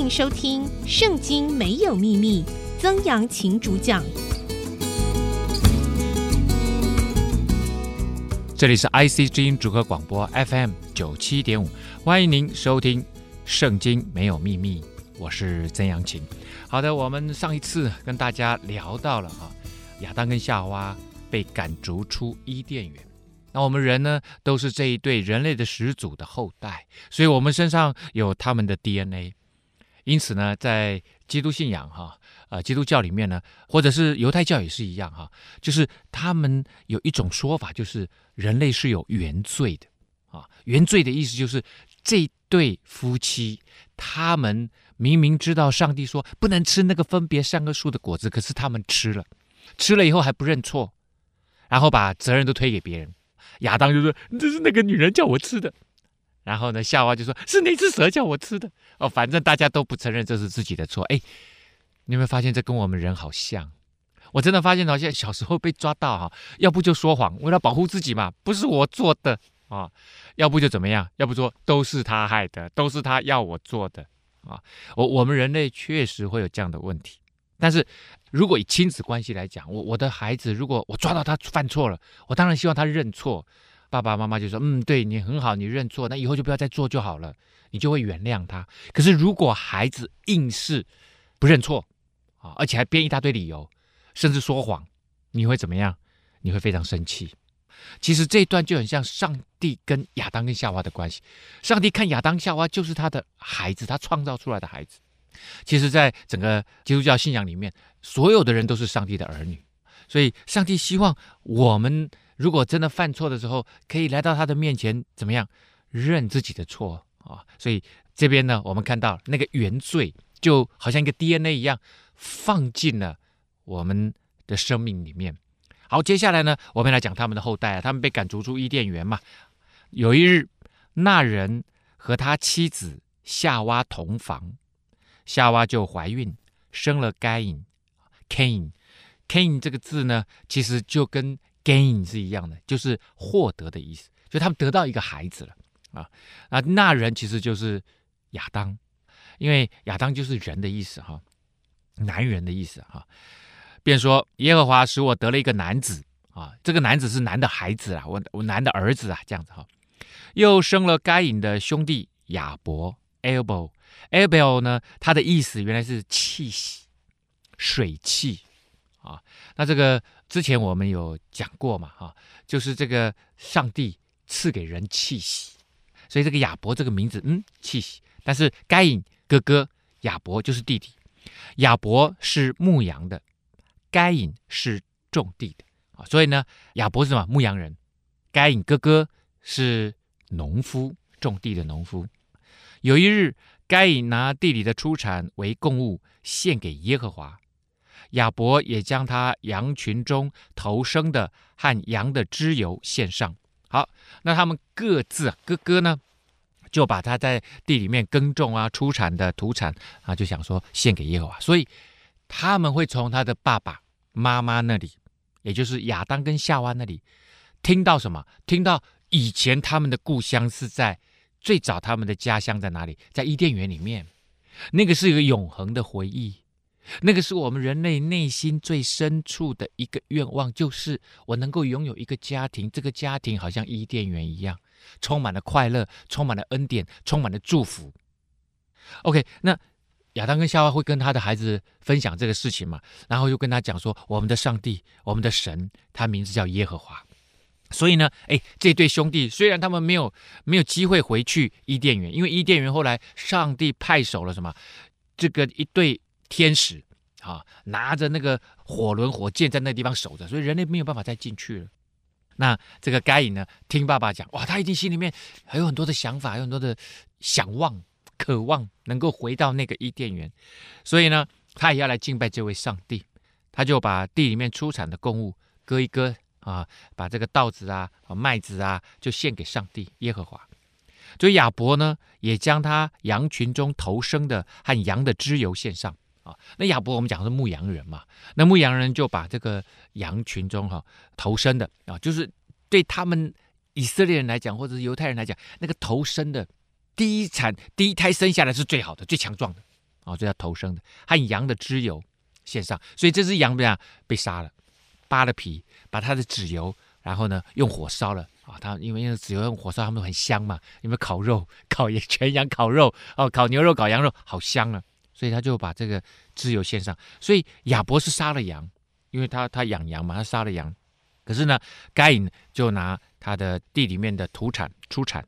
迎收听《圣经没有秘密》，曾阳晴主讲。这里是 IC 之音主客广播 FM 九七点五，欢迎您收听《圣经没有秘密》，我是曾阳晴。好的，我们上一次跟大家聊到了啊，亚当跟夏娃被赶逐出伊甸园。那我们人呢，都是这一对人类的始祖的后代，所以我们身上有他们的 DNA。因此呢，在基督信仰哈，呃，基督教里面呢，或者是犹太教也是一样哈，就是他们有一种说法，就是人类是有原罪的啊。原罪的意思就是这对夫妻，他们明明知道上帝说不能吃那个分别善恶树的果子，可是他们吃了，吃了以后还不认错，然后把责任都推给别人。亚当就说：“这是那个女人叫我吃的。”然后呢，夏娃就说：“是那只蛇叫我吃的。”哦，反正大家都不承认这是自己的错。哎，你有没有发现这跟我们人好像？我真的发现好像小时候被抓到哈，要不就说谎，为了保护自己嘛，不是我做的啊；要不就怎么样，要不说都是他害的，都是他要我做的啊。我我们人类确实会有这样的问题，但是如果以亲子关系来讲，我我的孩子如果我抓到他犯错了，我当然希望他认错。爸爸妈妈就说：“嗯，对你很好，你认错，那以后就不要再做就好了，你就会原谅他。可是如果孩子硬是不认错啊，而且还编一大堆理由，甚至说谎，你会怎么样？你会非常生气。其实这一段就很像上帝跟亚当跟夏娃的关系。上帝看亚当夏娃就是他的孩子，他创造出来的孩子。其实，在整个基督教信仰里面，所有的人都是上帝的儿女，所以上帝希望我们。”如果真的犯错的时候，可以来到他的面前，怎么样认自己的错啊？所以这边呢，我们看到那个原罪就好像一个 DNA 一样，放进了我们的生命里面。好，接下来呢，我们来讲他们的后代啊，他们被赶逐出伊甸园嘛。有一日，那人和他妻子夏娃同房，夏娃就怀孕，生了该隐。Cain，Cain 这个字呢，其实就跟 gain 是一样的，就是获得的意思，就他们得到一个孩子了啊。那那人其实就是亚当，因为亚当就是人的意思哈，男人的意思哈。便说耶和华使我得了一个男子啊，这个男子是男的孩子啊，我我男的儿子啊，这样子哈。又生了该隐的兄弟亚伯 Abel，Abel 呢，他的意思原来是气息、水气啊。那这个。之前我们有讲过嘛，哈，就是这个上帝赐给人气息，所以这个亚伯这个名字，嗯，气息。但是该隐哥哥亚伯就是弟弟，亚伯是牧羊的，该隐是种地的啊，所以呢，亚伯是什么？牧羊人，该隐哥哥是农夫，种地的农夫。有一日，该隐拿地里的出产为供物献给耶和华。亚伯也将他羊群中头生的和羊的脂油献上。好，那他们各自，哥哥呢，就把他在地里面耕种啊出产的土产啊，就想说献给耶和华。所以他们会从他的爸爸妈妈那里，也就是亚当跟夏娃那里，听到什么？听到以前他们的故乡是在最早他们的家乡在哪里？在伊甸园里面，那个是一个永恒的回忆。那个是我们人类内心最深处的一个愿望，就是我能够拥有一个家庭，这个家庭好像伊甸园一样，充满了快乐，充满了恩典，充满了祝福。OK，那亚当跟夏娃会跟他的孩子分享这个事情嘛？然后又跟他讲说，我们的上帝，我们的神，他名字叫耶和华。所以呢，哎，这对兄弟虽然他们没有没有机会回去伊甸园，因为伊甸园后来上帝派手了什么？这个一对。天使啊，拿着那个火轮火箭在那地方守着，所以人类没有办法再进去了。那这个该隐呢，听爸爸讲，哇，他一定心里面还有很多的想法，有很多的想望、渴望，能够回到那个伊甸园。所以呢，他也要来敬拜这位上帝。他就把地里面出产的供物割一割啊，把这个稻子啊、麦子啊，就献给上帝耶和华。所以亚伯呢，也将他羊群中头生的和羊的脂油献上。啊，那亚伯我们讲的是牧羊人嘛，那牧羊人就把这个羊群中哈头生的啊，就是对他们以色列人来讲，或者是犹太人来讲，那个头生的第一产第一胎生下来是最好的、最强壮的啊，这叫头生的，和羊的脂油献上。所以这只羊怎么样？被杀了，扒了皮，把它的脂油，然后呢用火烧了啊。它因为用脂油用火烧，它们很香嘛。因为烤肉、烤全羊烤肉哦，烤牛肉、烤羊肉，好香啊。所以他就把这个自由献上。所以亚伯是杀了羊，因为他他养羊嘛，他杀了羊。可是呢，该隐就拿他的地里面的土产出产。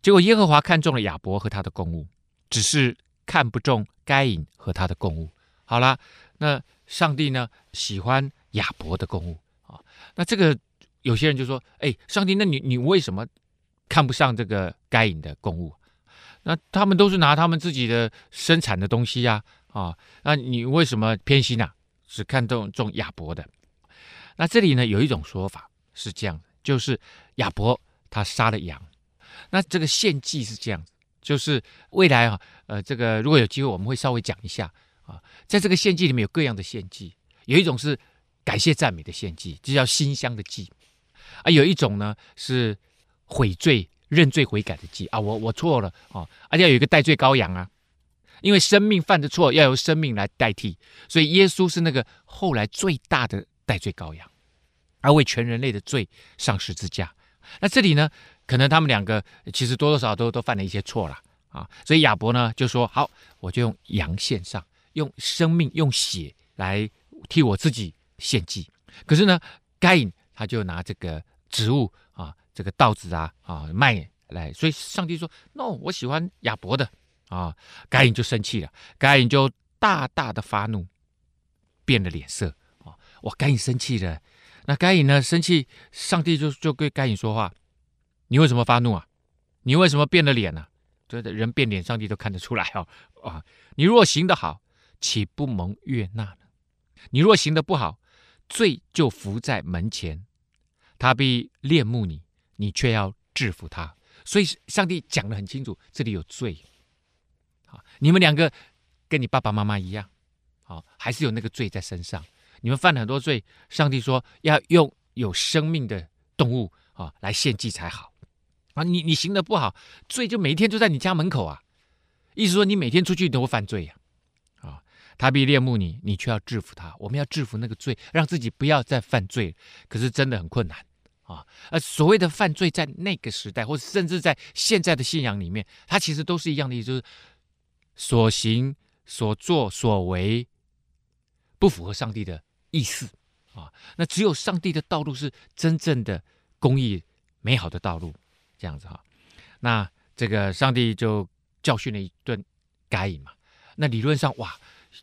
结果耶和华看中了亚伯和他的供物，只是看不中该隐和他的供物。好了，那上帝呢喜欢亚伯的供物啊？那这个有些人就说：“哎，上帝，那你你为什么看不上这个该隐的供物？那他们都是拿他们自己的生产的东西呀，啊，那你为什么偏心啊？只看中中亚伯的？那这里呢有一种说法是这样，就是亚伯他杀了羊。”那这个献祭是这样，就是未来啊，呃，这个如果有机会，我们会稍微讲一下啊。在这个献祭里面有各样的献祭，有一种是感谢赞美的献祭，这叫馨香的祭啊；有一种呢是悔罪、认罪悔改的祭啊。我我错了啊，而且有一个代罪羔羊啊，因为生命犯的错要由生命来代替，所以耶稣是那个后来最大的代罪羔羊，而为全人类的罪上十字架。那这里呢？可能他们两个其实多多少少都都犯了一些错了啊，所以亚伯呢就说：“好，我就用羊献上，用生命、用血来替我自己献祭。”可是呢，该隐他就拿这个植物，这个稻子啊啊卖来，所以上帝说：“No，我喜欢亚伯的啊。”该隐就生气了，该隐就大大的发怒，变了脸色啊！哇，该隐生气了。那该隐呢生气，上帝就就对该隐说话。你为什么发怒啊？你为什么变了脸呢、啊？对的，人变脸，上帝都看得出来哦。啊，你若行得好，岂不蒙悦纳呢？你若行得不好，罪就伏在门前，他必恋慕你，你却要制服他。所以上帝讲得很清楚，这里有罪。啊，你们两个跟你爸爸妈妈一样，啊，还是有那个罪在身上。你们犯了很多罪，上帝说要用有生命的动物啊来献祭才好。啊，你你行得不好，罪就每一天就在你家门口啊！意思说你每天出去都会犯罪呀！啊，他必恋慕你，你却要制服他。我们要制服那个罪，让自己不要再犯罪。可是真的很困难啊！呃，所谓的犯罪，在那个时代，或者甚至在现在的信仰里面，它其实都是一样的意思，就是所行、所作、所为不符合上帝的意思啊！那只有上帝的道路是真正的公义、美好的道路。这样子哈，那这个上帝就教训了一顿该隐嘛。那理论上哇，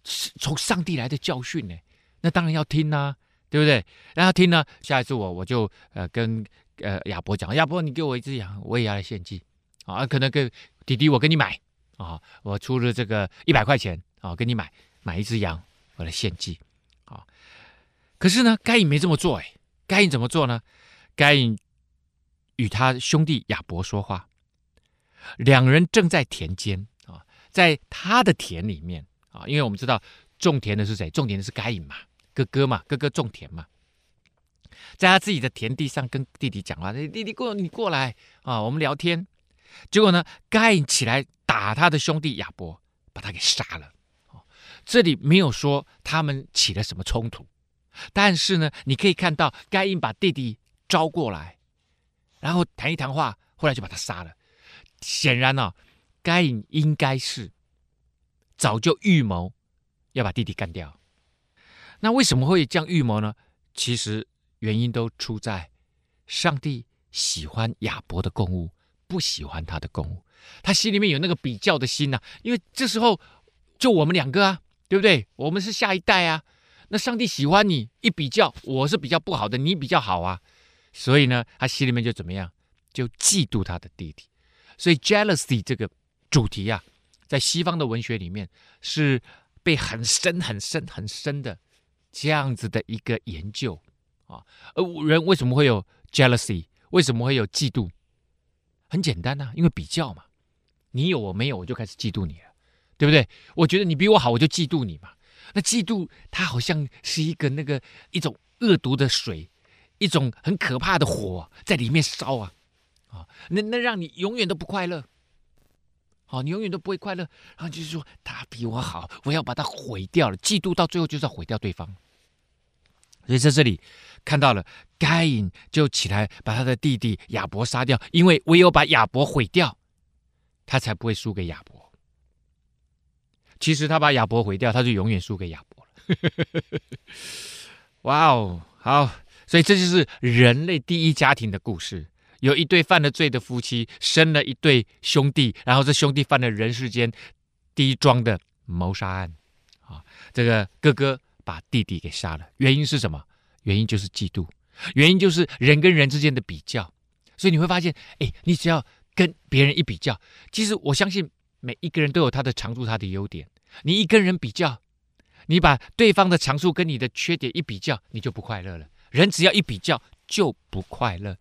是从上帝来的教训呢，那当然要听呐、啊，对不对？让他听呢，下一次我我就呃跟呃亚伯讲，亚伯你给我一只羊，我也要来献祭啊。可能跟弟弟我跟你买啊，我出了这个一百块钱啊，跟你买买一只羊，我来献祭啊。可是呢，该隐没这么做哎，该隐怎么做呢？该隐。与他兄弟亚伯说话，两人正在田间啊，在他的田里面啊，因为我们知道种田的是谁？种田的是该隐嘛，哥哥嘛，哥哥种田嘛，在他自己的田地上跟弟弟讲话，弟弟过你过来啊，我们聊天。结果呢，该隐起来打他的兄弟亚伯，把他给杀了。这里没有说他们起了什么冲突，但是呢，你可以看到该隐把弟弟招过来。然后谈一谈话，后来就把他杀了。显然呢、该隐应该是早就预谋要把弟弟干掉。那为什么会这样预谋呢？其实原因都出在上帝喜欢亚伯的供物，不喜欢他的供物。他心里面有那个比较的心呐、因为这时候就我们两个啊，对不对？我们是下一代啊。那上帝喜欢你，一比较，我是比较不好的，你比较好啊。所以呢，他心里面就怎么样？就嫉妒他的弟弟。所以 jealousy 这个主题啊，在西方的文学里面是被很深、很深、很深的这样子的一个研究啊。而人为什么会有 jealousy？为什么会有嫉妒？很简单呐、因为比较嘛。你有我没有，我就开始嫉妒你了，对不对？我觉得你比我好，我就嫉妒你嘛。那嫉妒它好像是一个那个一种恶毒的水。一种很可怕的火在里面烧啊，啊，那那让你永远都不快乐，好，你永远都不会快乐。然后就是说他比我好，我要把他毁掉了。嫉妒到最后就是要毁掉对方。所以在这里看到了，该隐就起来把他的弟弟亚伯杀掉，因为唯有把亚伯毁掉，他才不会输给亚伯。其实他把亚伯毁掉，他就永远输给亚伯了。哇哦，好，所以这就是人类第一家庭的故事。有一对犯了罪的夫妻，生了一对兄弟，然后这兄弟犯了人世间第一桩的谋杀案。啊，这个哥哥把弟弟给杀了，原因是什么？原因就是嫉妒，原因就是人跟人之间的比较。所以你会发现，哎，你只要跟别人一比较，其实我相信每一个人都有他的长处、他的优点。你一跟人比较，你把对方的长处跟你的缺点一比较，你就不快乐了。人只要一比较就不快乐。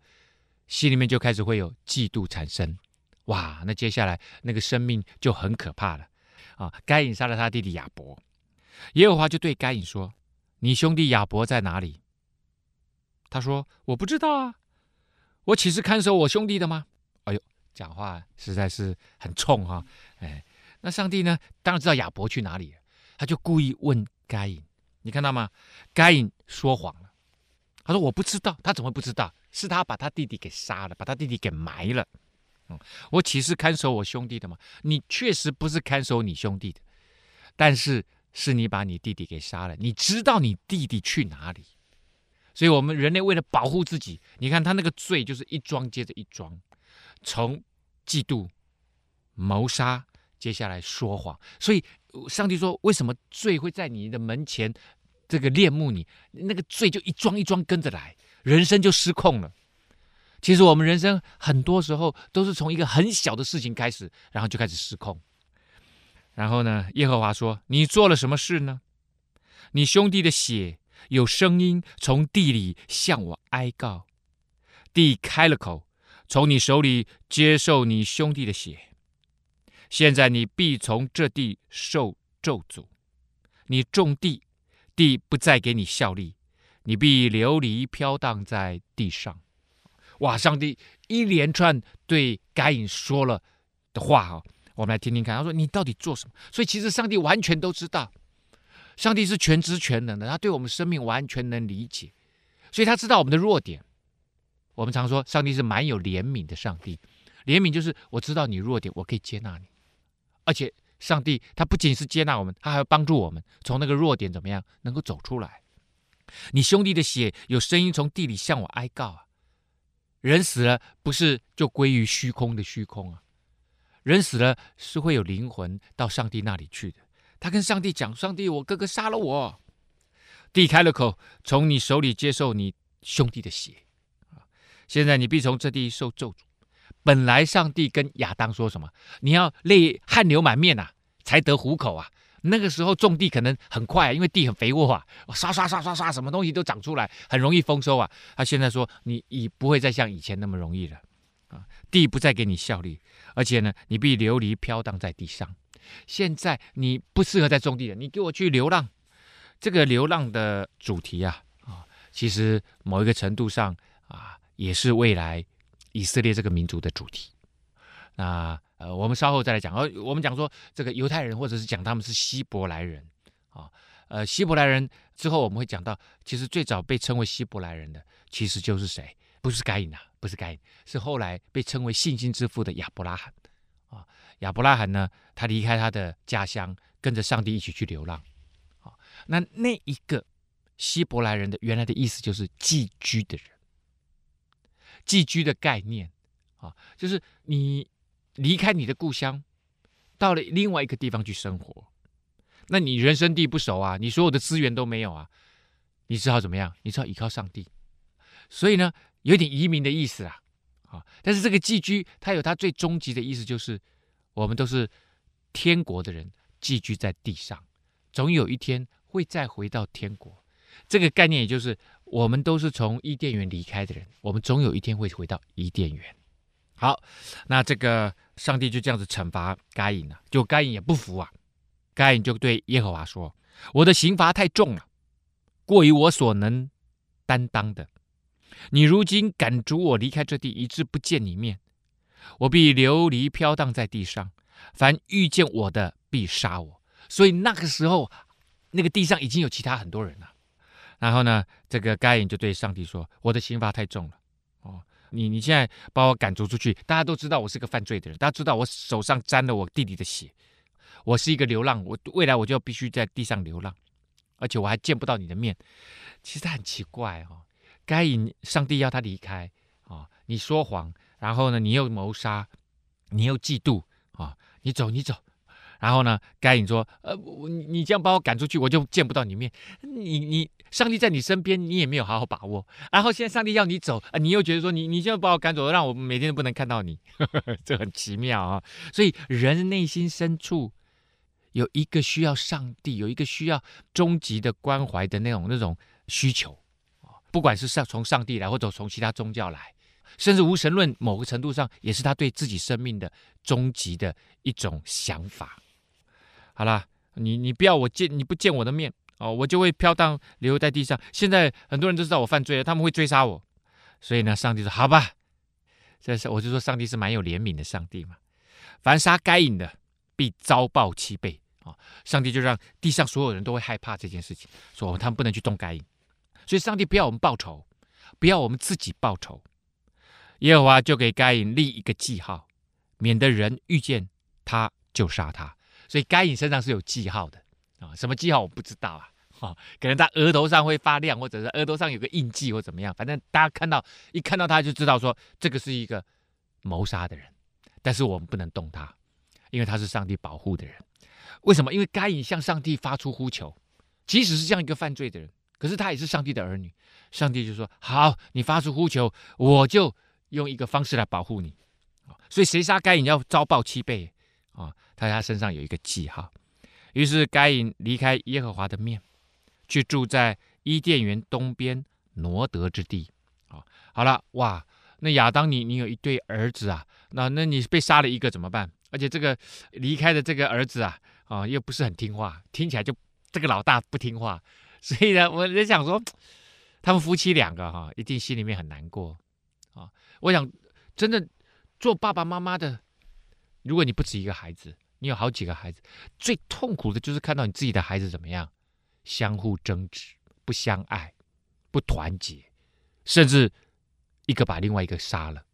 心里面就开始会有嫉妒产生，哇！那接下来那个生命就很可怕了啊！该隐杀了他弟弟亚伯，耶和华就对该隐说：“你兄弟亚伯在哪里？”他说：“我不知道啊，我岂是看守我兄弟的吗？”哎呦，讲话实在是很冲哈！哎，那上帝呢？当然知道亚伯去哪里，他就故意问该隐，你看到吗？该隐说谎了，他说：“我不知道。”他怎么不知道？是他把他弟弟给杀了，把他弟弟给埋了。嗯，我岂是看守我兄弟的吗？你确实不是看守你兄弟的，但是是你把你弟弟给杀了。你知道你弟弟去哪里？所以，我们人类为了保护自己，你看他那个罪就是一桩接着一桩，从嫉妒、谋杀，接下来说谎。所以，上帝说：为什么罪会在你的门前这个恋慕你？那个罪就一桩一桩跟着来。人生就失控了。其实我们人生很多时候都是从一个很小的事情开始，然后就开始失控。然后呢，耶和华说：“你做了什么事呢？你兄弟的血有声音从地里向我哀告，地开了口，从你手里接受你兄弟的血。现在你必从这地受咒诅，你种地，地不再给你效力。”你必流离飘荡在地上，哇！上帝一连串对该隐说了的话哈，我们来听听看。他说：“你到底做什么？”所以其实上帝完全都知道，上帝是全知全能的，他对我们生命完全能理解，所以他知道我们的弱点。我们常说，上帝是蛮有怜悯的上帝，怜悯就是我知道你弱点，我可以接纳你，而且上帝他不仅是接纳我们，他还要帮助我们从那个弱点怎么样能够走出来。你兄弟的血有声音从地里向我哀告啊！人死了不是就归于虚空的虚空啊？人死了是会有灵魂到上帝那里去的。他跟上帝讲：“上帝，我哥哥杀了我。”地开了口，从你手里接受你兄弟的血！现在你必从这地受咒诅。本来上帝跟亚当说什么？你要泪汗流满面呐、啊，才得糊口啊！那个时候种地可能很快，因为地很肥沃啊，刷刷刷刷刷，什么东西都长出来，很容易丰收啊。他现在说，你已不会再像以前那么容易了，地不再给你效力，而且呢，你必流离飘荡在地上。现在你不适合再种地了，你给我去流浪。这个流浪的主题啊啊，其实某一个程度上啊，也是未来以色列这个民族的主题。那。呃，我们稍后再来讲。而我们讲说这个犹太人，或者是讲他们是希伯来人啊。呃，希伯来人之后我们会讲到，其实最早被称为希伯来人的，其实就是谁？不是该隐啊，不是该隐，是后来被称为信心之父的亚伯拉罕啊。亚伯拉罕呢，他离开他的家乡，跟着上帝一起去流浪啊。那那一个希伯来人的原来的意思就是寄居的人，寄居的概念啊，就是你。离开你的故乡，到了另外一个地方去生活，那你人生地不熟啊，你所有的资源都没有啊，你只好怎么样？你只好依靠上帝。所以呢，有点移民的意思啊，啊，但是这个寄居，它有它最终极的意思，就是我们都是天国的人，寄居在地上，总有一天会再回到天国。这个概念也就是，我们都是从伊甸园离开的人，我们总有一天会回到伊甸园。好，那这个上帝就这样子惩罚该隐了，就该隐也不服啊。该隐就对耶和华说：“我的刑罚太重了，过于我所能担当的。你如今赶逐我离开这地，以致不见你面，我必流离飘荡在地上，凡遇见我的必杀我。所以那个时候，那个地上已经有其他很多人了。然后呢，这个该隐就对上帝说：“我的刑罚太重了，哦，你你现在把我赶逐出去，大家都知道我是个犯罪的人，大家知道我手上沾了我弟弟的血，我是一个流浪，我未来我就必须在地上流浪，而且我还见不到你的面。其实很奇怪哦，该隐，上帝要他离开啊，你说谎，然后呢，你又谋杀，你又嫉妒啊，你走，你走。”然后呢，该隐说：“呃，你你这样把我赶出去，我就见不到你面。你你上帝在你身边，你也没有好好把握。然后现在上帝要你走，啊，你又觉得说你你现在把我赶走，让我每天都不能看到你，这很奇妙啊。所以人内心深处有一个需要上帝，有一个需要终极的关怀的那种那种需求，不管是上从上帝来，或者从其他宗教来。”甚至无神论，某个程度上也是他对自己生命的终极的一种想法。好了，你你不要我见，你不见我的面哦，我就会飘荡留在地上。现在很多人都知道我犯罪了，他们会追杀我。所以呢，上帝说：“好吧。”这是我就说，上帝是蛮有怜悯的上帝嘛。凡杀该隐的，必遭报七倍啊！上帝就让地上所有人都会害怕这件事情，说他们不能去动该隐。所以，上帝不要我们报仇，不要我们自己报仇。耶和华就给该隐立一个记号，免得人遇见他就杀他。所以该隐身上是有记号的啊，什么记号我不知道啊，哈，可能他额头上会发亮，或者是额头上有个印记或怎么样，反正大家看到一看到他就知道说这个是一个谋杀的人。但是我们不能动他，因为他是上帝保护的人。为什么？因为该隐向上帝发出呼求，即使是这样一个犯罪的人，可是他也是上帝的儿女。上帝就说：“好，你发出呼求，我就。”用一个方式来保护你，所以谁杀该隐要遭报七倍啊！他在他身上有一个记号。于是该隐离开耶和华的面，去住在伊甸园东边挪得之地。啊，好了，哇，那亚当你你有一对儿子啊，那那你被杀了一个怎么办？而且这个离开的这个儿子啊，啊又不是很听话，听起来就这个老大不听话，所以呢，我在想说，他们夫妻两个哈，一定心里面很难过啊。我想，真的做爸爸妈妈的，如果你不止一个孩子，你有好几个孩子，最痛苦的就是看到你自己的孩子怎么样，相互争执、不相爱、不团结，甚至一个把另外一个杀了。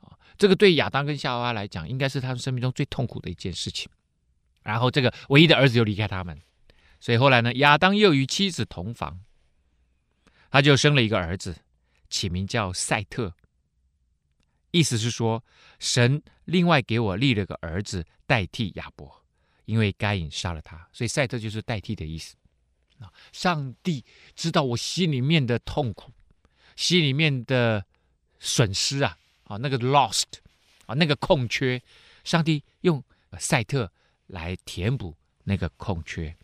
啊，这个对亚当跟夏娃来讲，应该是他们生命中最痛苦的一件事情。然后，这个唯一的儿子又离开他们，所以后来呢，亚当又与妻子同房，他就生了一个儿子，起名叫赛特。意思是说，神另外给我立了个儿子代替亚伯，因为该隐杀了他，所以赛特就是代替的意思。上帝知道我心里面的痛苦，心里面的损失啊，啊，那个 lost 啊，那个空缺，上帝用赛特来填补那个空缺。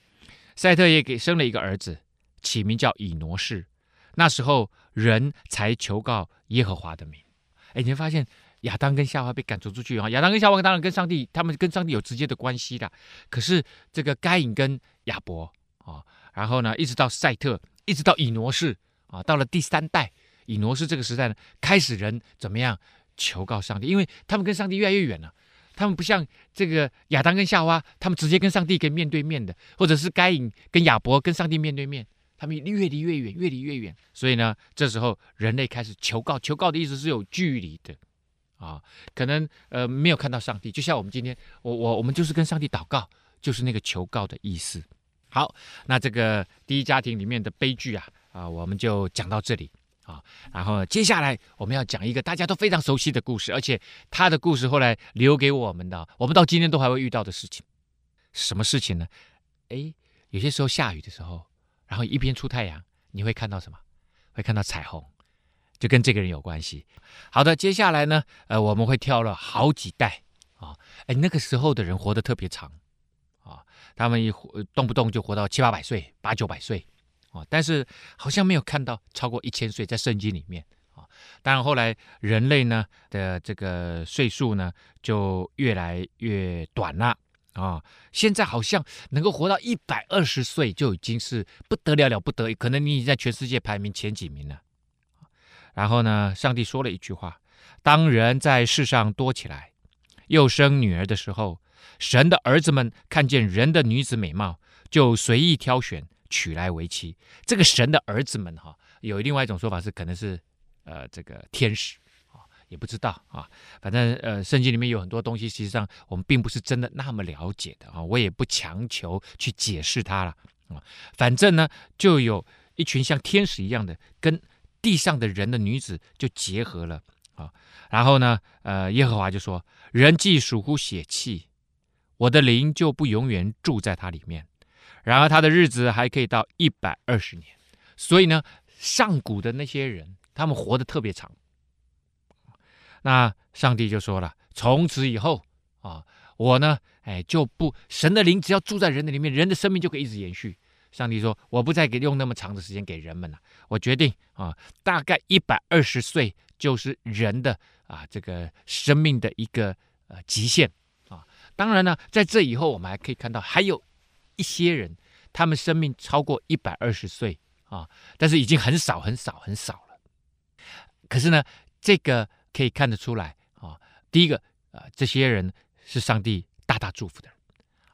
赛特也给生了一个儿子，起名叫以挪士。那时候人才求告耶和华的名。哎，你会发现亚当跟夏娃被赶逐出去啊！亚当跟夏娃当然跟上帝，他们跟上帝有直接的关系的。可是这个该隐跟亚伯啊，然后呢，一直到赛特，一直到以挪士啊，到了第三代以挪士这个时代呢，开始人怎么样求告上帝？因为他们跟上帝越来越远了，他们不像这个亚当跟夏娃，他们直接跟上帝可以面对面的，或者是该隐跟亚伯跟上帝面对面。他们越离越远，越离越远。所以呢，这时候人类开始求告。求告的意思是有距离的，啊，可能呃没有看到上帝。就像我们今天，我我我们就是跟上帝祷告，就是那个求告的意思。好，那这个第一家庭里面的悲剧啊，啊，我们就讲到这里啊。然后接下来我们要讲一个大家都非常熟悉的故事，而且他的故事后来留给我们的，我们到今天都还会遇到的事情。什么事情呢？诶，有些时候下雨的时候。然后一边出太阳，你会看到什么？会看到彩虹，就跟这个人有关系。好的，接下来呢，呃，我们会跳了好几代啊，哎，那个时候的人活得特别长啊，他们一活动不动就活到七八百岁、八九百岁啊，但是好像没有看到超过一千岁在圣经里面啊。当然后来人类呢的这个岁数呢就越来越短了。啊、现在好像能够活到一百二十岁就已经是不得了了不得，可能你已经在全世界排名前几名了。然后呢，上帝说了一句话：当人在世上多起来，又生女儿的时候，神的儿子们看见人的女子美貌，就随意挑选，娶来为妻。这个神的儿子们哈，有另外一种说法是，可能是呃这个天使啊，也不知道啊。反正呃，圣经里面有很多东西，实际上我们并不是真的那么了解的啊。我也不强求去解释它了啊。反正呢，就有一群像天使一样的，跟地上的人的女子就结合了。啊，然后呢，呃，耶和华就说：“人既属乎血气，我的灵就不永远住在他里面。然而他的日子还可以到一百二十年。所以呢，上古的那些人，他们活得特别长。那上帝就说了：从此以后啊，我呢，哎，就不神的灵只要住在人的里面，人的生命就可以一直延续。上帝说：我不再给用那么长的时间给人们了，我决定啊，大概一百二十岁。”就是人的啊，这个生命的一个呃极限啊。当然呢，在这以后，我们还可以看到，还有一些人，他们生命超过一百二十岁啊，但是已经很少很少很少了。可是呢，这个可以看得出来啊。第一个啊，这些人是上帝大大祝福的人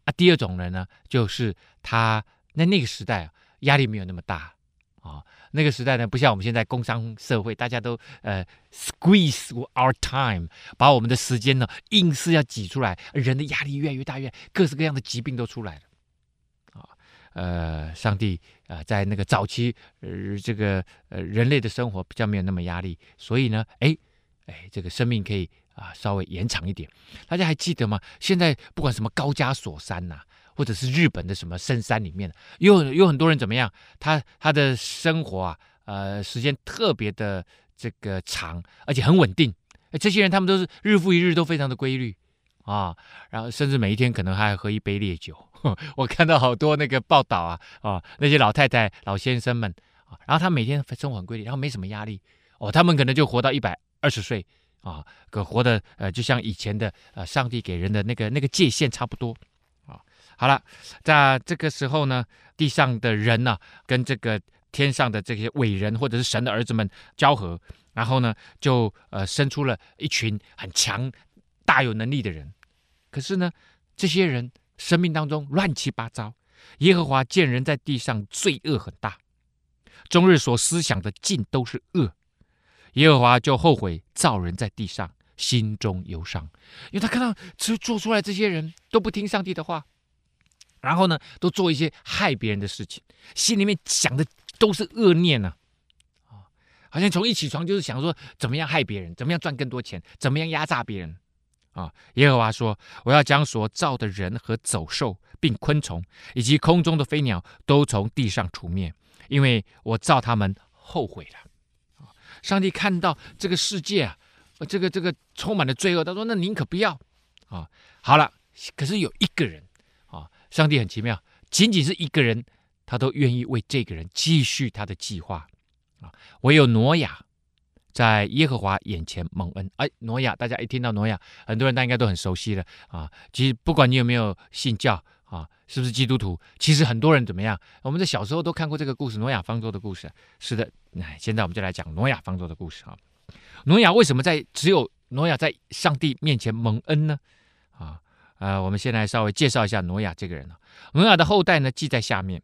啊。第二种人呢，就是他那那个时代啊，压力没有那么大啊。那个时代呢，不像我们现在工商社会，大家都呃 squeeze our time，把我们的时间呢硬是要挤出来，人的压力越来越大，越各式各样的疾病都出来了。呃，上帝啊、呃，在那个早期，呃，这个呃人类的生活比较没有那么压力，所以呢，哎哎，这个生命可以啊、稍微延长一点。大家还记得吗？现在不管什么高加索山呐、或者是日本的什么深山里面，有有很多人怎么样？他他的生活啊，呃，时间特别的这个长，而且很稳定。这些人他们都是日复一日，都非常的规律啊。然后甚至每一天可能还喝一杯烈酒。我看到好多那个报道啊啊，那些老太太、老先生们啊，然后他每天生活很规律，然后没什么压力哦，他们可能就活到一百二十岁啊，可活的呃，就像以前的呃，上帝给人的那个那个界限差不多。好了，在这个时候呢，地上的人呢、跟这个天上的这些伟人或者是神的儿子们交合，然后呢，就呃生出了一群很强大有能力的人。可是呢，这些人生命当中乱七八糟。耶和华见人在地上罪恶很大，终日所思想的尽都是恶。耶和华就后悔造人在地上，心中忧伤，因为他看到做做出来这些人都不听上帝的话。然后呢，都做一些害别人的事情，心里面想的都是恶念呢，啊，好像从一起床就是想说怎么样害别人，怎么样赚更多钱，怎么样压榨别人，啊，耶和华说：“我要将所造的人和走兽，并昆虫，以及空中的飞鸟，都从地上除灭，因为我造他们后悔了。”，上帝看到这个世界啊，这个这个充满了罪恶，他说：“那您可不要啊。”好了，可是有一个人啊。上帝很奇妙，仅仅是一个人，他都愿意为这个人继续他的计划啊！唯有挪亚在耶和华眼前蒙恩。哎，挪亚，大家一听到挪亚，很多人大家应该都很熟悉了啊。其实不管你有没有信教啊，是不是基督徒，其实很多人怎么样？我们在小时候都看过这个故事，挪亚方舟的故事。是的，那现在我们就来讲挪亚方舟的故事啊。挪亚为什么在只有挪亚在上帝面前蒙恩呢？啊？呃，我们先来稍微介绍一下挪亚这个人啊。挪亚的后代呢，记在下面。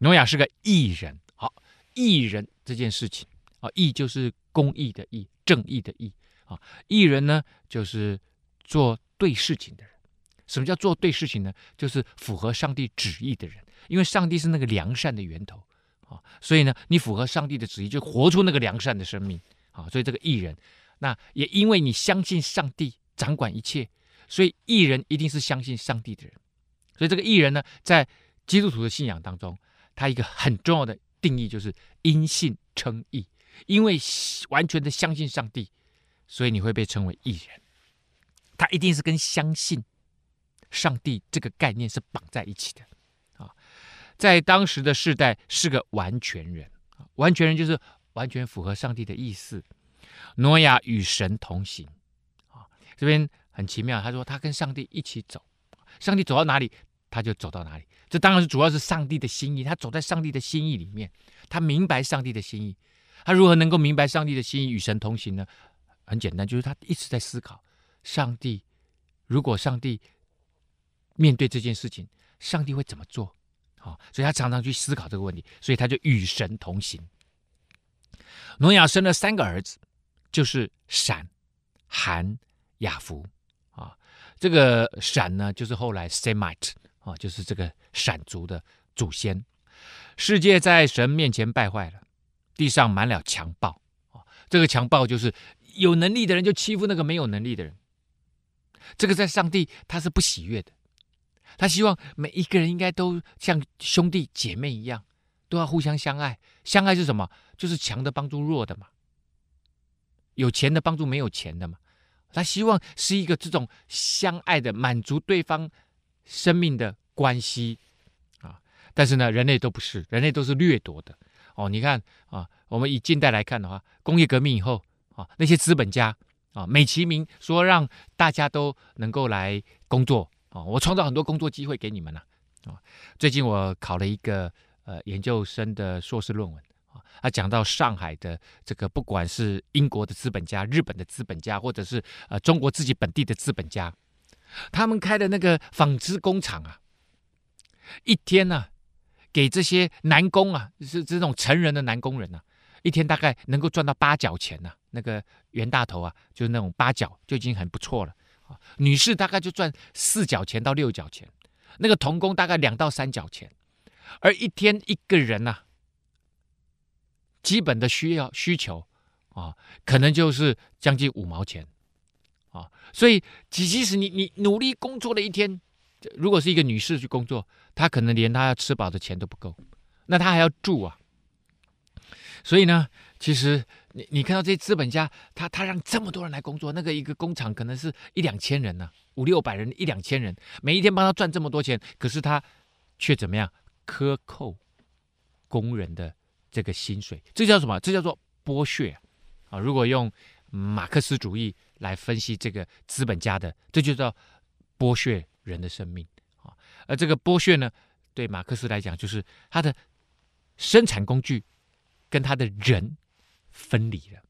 挪亚是个异人，好，异人这件事情啊，义就是公义的义，正义的义啊。义人呢，就是做对事情的人。什么叫做对事情呢？就是符合上帝旨意的人。因为上帝是那个良善的源头啊，所以呢，你符合上帝的旨意，就活出那个良善的生命啊。所以这个义人，那也因为你相信上帝掌管一切。所以，义人一定是相信上帝的人。所以，这个义人呢，在基督徒的信仰当中，他一个很重要的定义就是因信称义。因为完全的相信上帝，所以你会被称为艺人。他一定是跟相信上帝这个概念是绑在一起的啊。在当时的世代，是个完全人，完全人就是完全符合上帝的意思。挪亚与神同行啊，这边。很奇妙，他说他跟上帝一起走，上帝走到哪里，他就走到哪里。这当然是主要是上帝的心意，他走在上帝的心意里面，他明白上帝的心意。他如何能够明白上帝的心意，与神同行呢？很简单，就是他一直在思考：上帝，如果上帝面对这件事情，上帝会怎么做？啊，所以他常常去思考这个问题，所以他就与神同行。挪亚生了三个儿子，就是闪、含、雅弗啊。这个闪呢，就是后来 Semite 啊，就是这个闪族的祖先。世界在神面前败坏了，地上满了强暴。这个强暴就是有能力的人就欺负那个没有能力的人。这个在上帝他是不喜悦的，他希望每一个人应该都像兄弟姐妹一样，都要互相相爱。相爱是什么？就是强的帮助弱的嘛，有钱的帮助没有钱的嘛。他希望是一个这种相爱的、满足对方生命的关系啊。但是呢，人类都不是，人类都是掠夺的哦。你看啊，我们以近代来看的话，工业革命以后啊，那些资本家。啊，美其名说让大家都能够来工作啊，我创造很多工作机会给你们了啊。最近我考了一个呃研究生的硕士论文啊，他讲到上海的这个不管是英国的资本家、日本的资本家，或者是呃中国自己本地的资本家，他们开的那个纺织工厂啊，一天呢、给这些男工啊，是这种成人的男工人呐、啊。一天大概能够赚到八角钱呐、啊，那个袁大头啊，就是那种八角就已经很不错了啊。女士大概就赚四角钱到六角钱，那个童工大概两到三角钱，而一天一个人呐、啊，基本的需要需求啊，可能就是将近五毛钱啊。所以，即使你你努力工作了一天，如果是一个女士去工作，他可能连他要吃饱的钱都不够，那他还要住啊。所以呢，其实你你看到这些资本家，他他让这么多人来工作，那个一个工厂可能是一两千人呢、五六百人，一两千人，每一天帮他赚这么多钱，可是他却怎么样克扣工人的这个薪水？这叫什么？这叫做剥削啊！如果用马克思主义来分析这个资本家的，这就叫剥削人的生命！而这个剥削呢，对马克思来讲，就是他的生产工具。跟他的人分离了，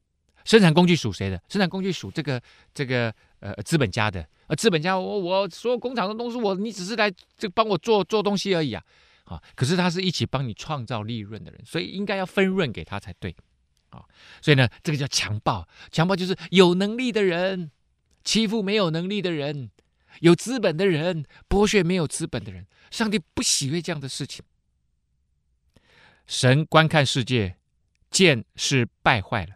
生产工具属谁的？生产工具属这个这个呃资本家的。呃，资本家，我我所有工厂的东西，我你只是来这帮我做做东西而已啊，啊！可是他是一起帮你创造利润的人，所以应该要分润给他才对啊！所以呢，这个叫强暴，强暴就是有能力的人欺负没有能力的人，有资本的人剥削没有资本的人。上帝不喜悦这样的事情。神观看世界。见是败坏了，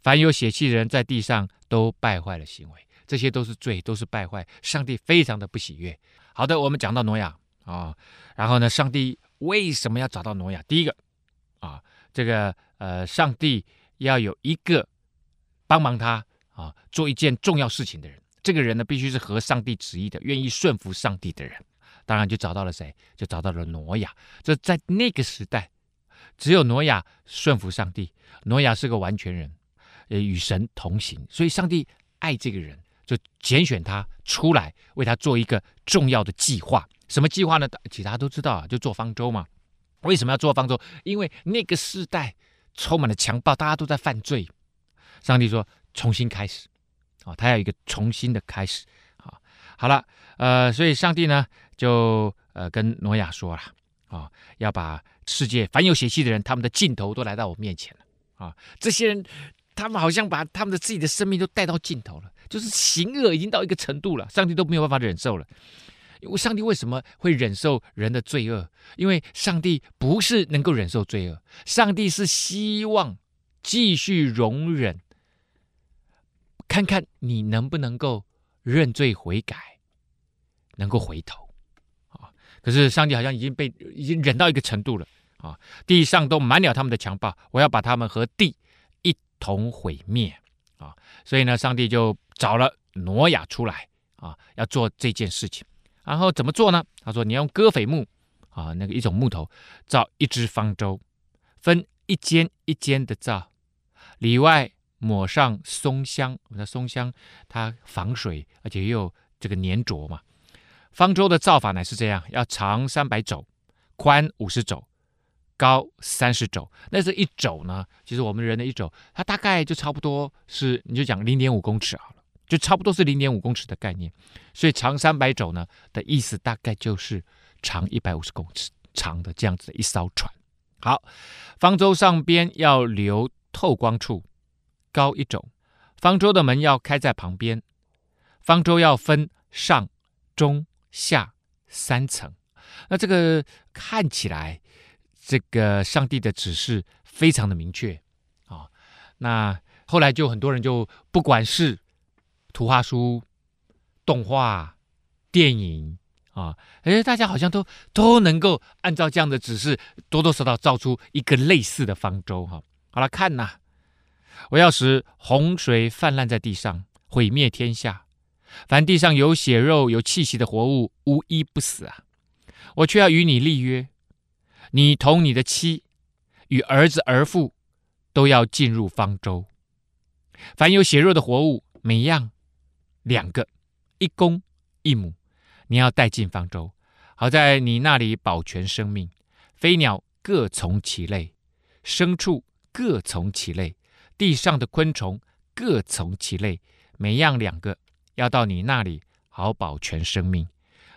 凡有血气的人在地上都败坏了行为，这些都是罪，都是败坏，上帝非常的不喜悦。好的，我们讲到挪亚啊，然后呢，上帝为什么要找到挪亚？第一个啊，这个呃，上帝要有一个帮忙他啊做一件重要事情的人，这个人呢必须是合上帝旨意的，愿意顺服上帝的人。当然就找到了谁？就找到了挪亚。这在那个时代。只有挪亚顺服上帝，挪亚是个完全人，呃与神同行，所以上帝爱这个人，就拣选他出来，为他做一个重要的计划。什么计划呢？其实大家都知道啊，就做方舟嘛。为什么要做方舟？因为那个时代充满了强暴，大家都在犯罪。上帝说：“重新开始啊，他要一个重新的开始啊。”好了，呃，所以上帝呢，就呃跟挪亚说了啊，要把。世界凡有血气的人，他们的尽头都来到我面前了啊！这些人，他们好像把他们的自己的生命都带到尽头了，就是行恶已经到一个程度了，上帝都没有办法忍受了。上帝为什么会忍受人的罪恶？因为上帝不是能够忍受罪恶，上帝是希望继续容忍，看看你能不能够认罪悔改，能够回头啊！可是上帝好像已经被已经忍到一个程度了。啊！地上都满了他们的强暴，我要把他们和地一同毁灭啊！所以呢，上帝就找了挪亚出来啊，要做这件事情。然后怎么做呢？他说：“你用歌斐木啊，那个一种木头造一只方舟，分一间一间的造，里外抹上松香。那松香它防水，而且又这个粘着嘛。方舟的造法呢是这样：要长三百肘，宽五十肘。”高三十肘，那这一肘呢？其实我们人的一肘，它大概就差不多是，你就讲零点五公尺好了就差不多是零点五公尺的概念。所以长三百肘呢的意思大概就是长一百五十公尺长的这样子的一艘船。好，方舟上边要留透光处，高一肘。方舟的门要开在旁边。方舟要分上、中、下三层。那这个看起来，这个上帝的指示非常的明确啊、那后来就很多人就不管是图画书、动画、电影啊，哎，大家好像都都能够按照这样的指示，多多少少造出一个类似的方舟哈。好了，看呐，我要使洪水泛滥在地上，毁灭天下，凡地上有血肉、有气息的活物，无一不死啊。我却要与你立约，你同你的妻与儿子儿妇都要进入方舟。凡有血肉的活物，每样两个，一公一母，你要带进方舟，好在你那里保全生命。飞鸟各从其类，牲畜各从其类，地上的昆虫各从其类，每样两个，要到你那里好保全生命。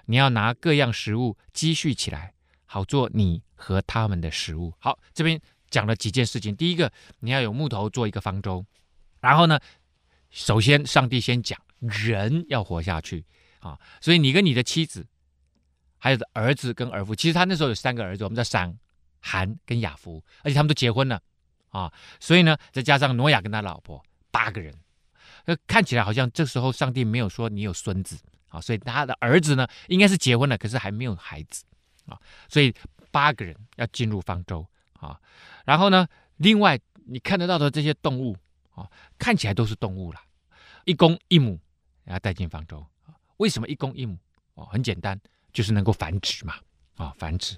你要拿各样食物积蓄起来，好做你和他们的食物。好，这边讲了几件事情。第一个，你要有木头做一个方舟。然后呢，首先上帝先讲人要活下去啊，所以你跟你的妻子，还有儿子跟儿妇，其实他那时候有三个儿子，我们叫闪、韩跟雅夫，而且他们都结婚了啊。所以呢，再加上挪亚跟他老婆，八个人。那看起来好像这时候上帝没有说你有孙子。啊，所以他的儿子呢，应该是结婚了，可是还没有孩子啊，所以八个人要进入方舟啊。然后呢，另外你看得到的这些动物啊，看起来都是动物了，一公一母要带进方舟。为什么一公一母？哦，很简单，就是能够繁殖嘛，啊，繁殖。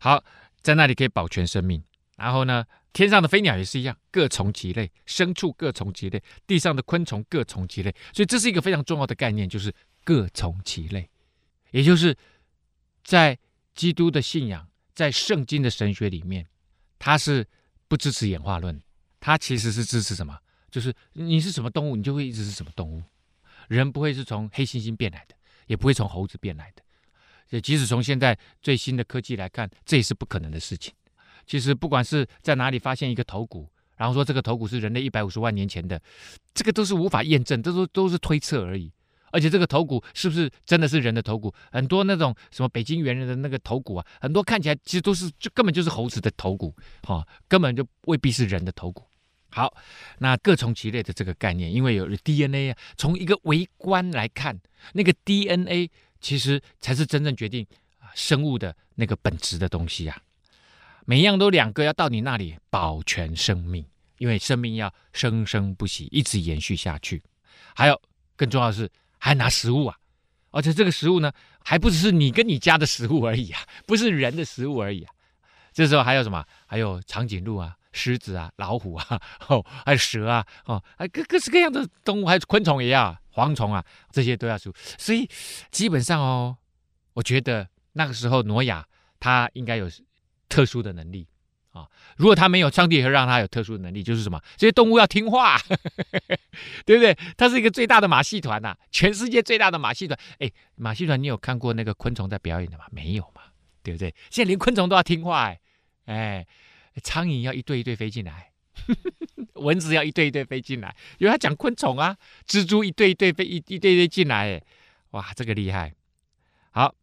好，在那里可以保全生命。然后呢，天上的飞鸟也是一样，各从其类；牲畜各从其类；地上的昆虫各从其类。所以这是一个非常重要的概念，就是。各从其类，也就是在基督的信仰，在圣经的神学里面，它是不支持演化论，它其实是支持什么？就是你是什么动物，你就会一直是什么动物。人不会是从黑猩猩变来的，也不会从猴子变来的。也即使从现在最新的科技来看，这也是不可能的事情。其实不管是在哪里发现一个头骨，然后说这个头骨是人类一百五十万年前的，这个都是无法验证，这都都是推测而已。而且这个头骨是不是真的是人的头骨？很多那种什么北京猿人的那个头骨啊，很多看起来其实都是就根本就是猴子的头骨，哈、哦，根本就未必是人的头骨。好，那各从其类的这个概念，因为有 DNA 啊，从一个微观来看，那个 DNA 其实才是真正决定生物的那个本质的东西啊。每一样都两个，要到你那里保全生命，因为生命要生生不息，一直延续下去。还有更重要的是。还拿食物啊，而且这个食物呢，还不只是你跟你家的食物而已啊，不是人的食物而已啊。这时候还有什么？还有长颈鹿啊、狮子啊、老虎啊，哦，还有蛇啊，哦，还各各式各样的动物，还有昆虫也要，蝗虫啊，这些都要食物。所以基本上哦，我觉得那个时候挪亚他应该有特殊的能力。啊，如果他没有，上帝也会让他有特殊的能力，就是什么？这些动物要听话，对不对？他是一个最大的马戏团呐、全世界最大的马戏团。哎，马戏团，你有看过那个昆虫在表演的吗？没有嘛，对不对？现在连昆虫都要听话哎，哎，苍蝇要一对一对飞进来，蚊子要一对一对飞进来，因为他讲昆虫啊，蜘蛛一对一对飞一一对一对进来，哎，哇，这个厉害。好，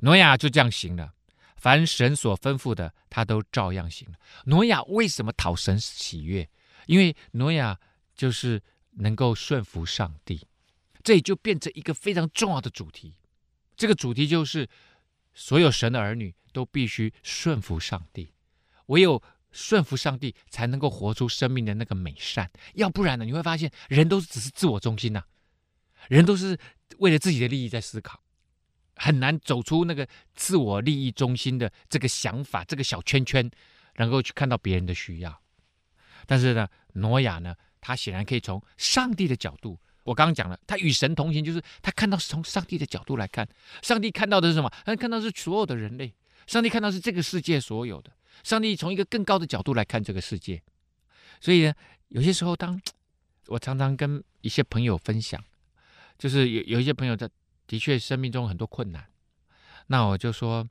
挪亚就这样行了。凡神所吩咐的，他都照样行了。挪亚为什么讨神喜悦？因为挪亚就是能够顺服上帝，这也就变成一个非常重要的主题。这个主题就是，所有神的儿女都必须顺服上帝，唯有顺服上帝，才能够活出生命的那个美善。要不然呢，你会发现人都只是自我中心呐、人都是为了自己的利益在思考。很难走出那个自我利益中心的这个想法，这个小圈圈，能够去看到别人的需要。但是呢，挪亚呢，他显然可以从上帝的角度。我刚刚讲了，他与神同行，就是他看到是从上帝的角度来看。上帝看到的是什么？他看到是所有的人类。上帝看到是这个世界所有的。上帝从一个更高的角度来看这个世界。所以呢，有些时候当我常常跟一些朋友分享 就是有有一些朋友在的确生命中很多困难，那我就说，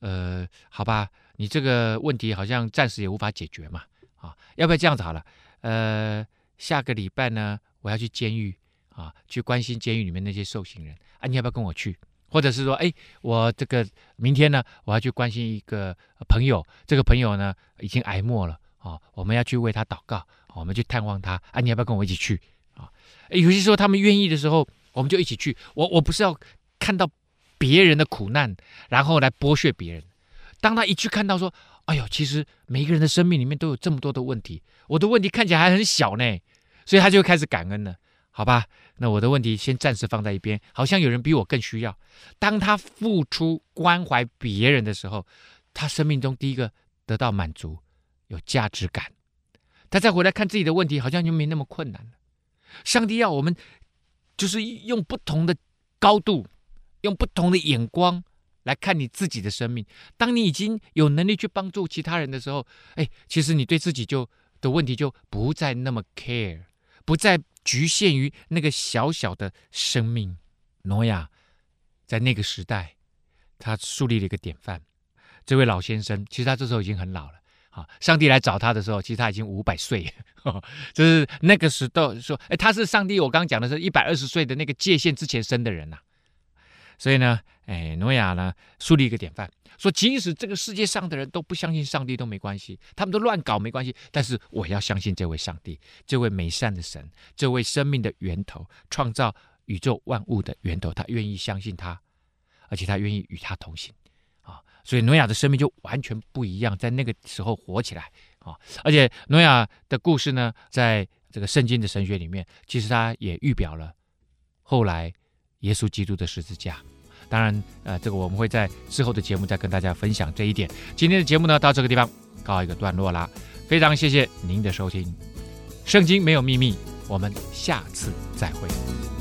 呃，好吧，你这个问题好像暂时也无法解决嘛，啊，要不要这样子好了？呃，下个礼拜呢，我要去监狱啊，去关心监狱里面那些受刑人啊，你要不要跟我去？或者是说，哎，我这个明天呢，我要去关心一个朋友，这个朋友呢已经挨末了啊，我们要去为他祷告，我们去探望他啊，你要不要跟我一起去啊？有些时候他们愿意的时候，我们就一起去。我我不是要看到别人的苦难，然后来剥削别人。当他一去看到说，哎呦，其实每一个人的生命里面都有这么多的问题，我的问题看起来还很小呢，所以他就开始感恩了。好吧，那我的问题先暂时放在一边。好像有人比我更需要。当他付出关怀别人的时候，他生命中第一个得到满足，有价值感。他再回来看自己的问题，好像就没那么困难了。上帝要我们，就是用不同的高度，用不同的眼光来看你自己的生命。当你已经有能力去帮助其他人的时候，哎，其实你对自己就的问题就不再那么 care，不再。局限于那个小小的生命，诺亚在那个时代，他树立了一个典范。这位老先生，其实他这时候已经很老了。啊，上帝来找他的时候，其实他已经五百岁，就是那个时候说，哎，他是上帝。我刚刚讲的是一百二十岁的那个界限之前生的人呐、所以呢，哎，挪亚呢树立一个典范。说，即使这个世界上的人都不相信上帝都没关系，他们都乱搞没关系，但是我要相信这位上帝，这位美善的神，这位生命的源头，创造宇宙万物的源头，他愿意相信他，而且他愿意与他同行！所以挪亚的生命就完全不一样，在那个时候活起来啊！而且挪亚的故事呢，在这个圣经的神学里面，其实他也预表了后来耶稣基督的十字架。当然，呃，这个我们会在之后的节目再跟大家分享这一点。今天的节目呢，到这个地方告一个段落啦。非常谢谢您的收听，《圣经没有秘密》，我们下次再会。